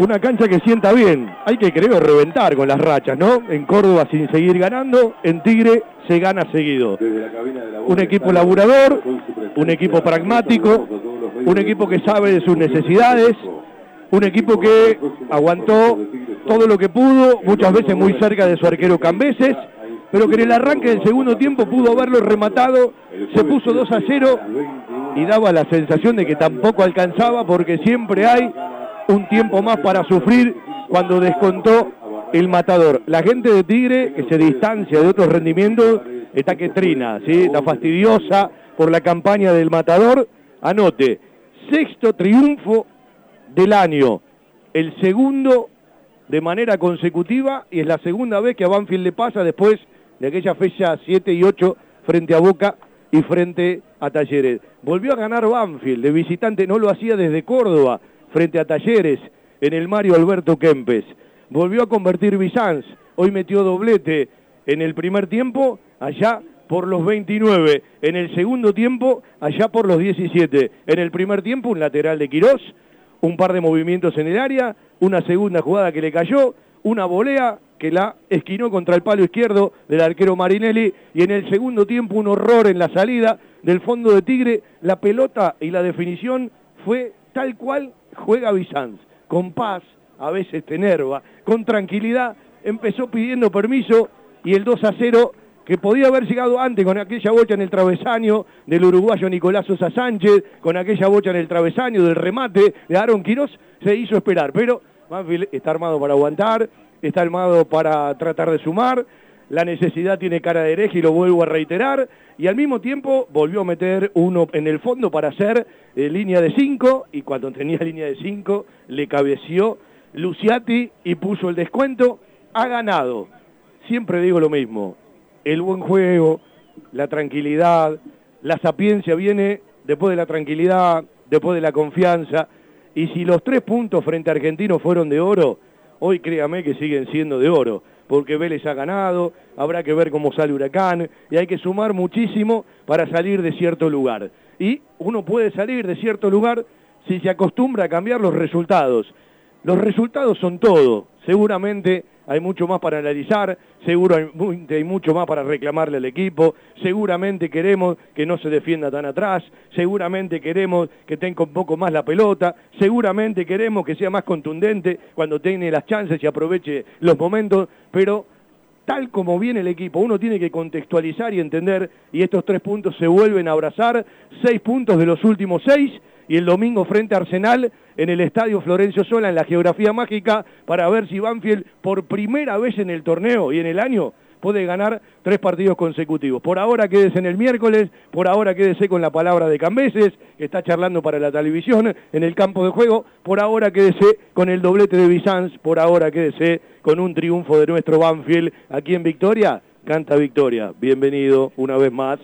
una cancha que sienta bien. Hay que, creo, reventar con las rachas, ¿no? En Córdoba sin seguir ganando, en Tigre se gana seguido. Un equipo laburador, un equipo pragmático, un equipo que sabe de sus necesidades, un equipo que aguantó todo lo que pudo, muchas veces muy cerca de su arquero Cambeses, pero que en el arranque del segundo tiempo pudo haberlo rematado, se puso 2 a 0 y daba la sensación de que tampoco alcanzaba porque siempre hay un tiempo más para sufrir cuando descontó el matador. La gente de Tigre, que se distancia de otros rendimientos, está que trina, ¿sí? está fastidiosa por la campaña del matador. Anote, sexto triunfo del año, el segundo de manera consecutiva y es la segunda vez que a Banfield le pasa después de aquella fecha 7 y 8 frente a Boca y frente a Talleres. Volvió a ganar Banfield de visitante, no lo hacía desde Córdoba frente a Talleres en el Mario Alberto Kempes. Volvió a convertir Bizanz, hoy metió doblete en el primer tiempo, allá por los 29, en el segundo tiempo, allá por los 17. En el primer tiempo, un lateral de Quirós, un par de movimientos en el área, una segunda jugada que le cayó, una volea que la esquinó contra el palo izquierdo del arquero Marinelli y en el segundo tiempo un horror en la salida del fondo de Tigre, la pelota y la definición fue tal cual juega Bizanz, con paz, a veces tenerva, con tranquilidad, empezó pidiendo permiso y el 2 a 0 que podía haber llegado antes con aquella bocha en el travesaño del uruguayo Nicolás Sosa Sánchez, con aquella bocha en el travesaño del remate de Aaron Quiroz, se hizo esperar, pero Banfield está armado para aguantar, está armado para tratar de sumar, la necesidad tiene cara de hereje y lo vuelvo a reiterar, y al mismo tiempo volvió a meter uno en el fondo para hacer eh, línea de 5, y cuando tenía línea de 5 le cabeció Luciati y puso el descuento, ha ganado. Siempre digo lo mismo, el buen juego, la tranquilidad, la sapiencia viene después de la tranquilidad, después de la confianza, y si los tres puntos frente a Argentino fueron de oro, hoy créame que siguen siendo de oro, porque Vélez ha ganado, habrá que ver cómo sale Huracán, y hay que sumar muchísimo para salir de cierto lugar. Y uno puede salir de cierto lugar si se acostumbra a cambiar los resultados. Los resultados son todo, seguramente hay mucho más para analizar, seguro hay, mucho más para reclamarle al equipo, seguramente queremos que no se defienda tan atrás, seguramente queremos que tenga un poco más la pelota, seguramente queremos que sea más contundente cuando tiene las chances y aproveche los momentos, pero tal como viene el equipo, uno tiene que contextualizar y entender, y estos tres puntos se vuelven a abrazar, seis puntos de los últimos seis, y el domingo frente a Arsenal en el Estadio Florencio Sola en la geografía mágica para ver si Banfield por primera vez en el torneo y en el año puede ganar tres partidos consecutivos. Por ahora quédese en el miércoles, por ahora quédese con la palabra de Cambeses, que está charlando para la televisión en el campo de juego, por ahora quédese con el doblete de Bizanz, por ahora quédese con un triunfo de nuestro Banfield aquí en Victoria, canta Victoria. Bienvenido una vez más.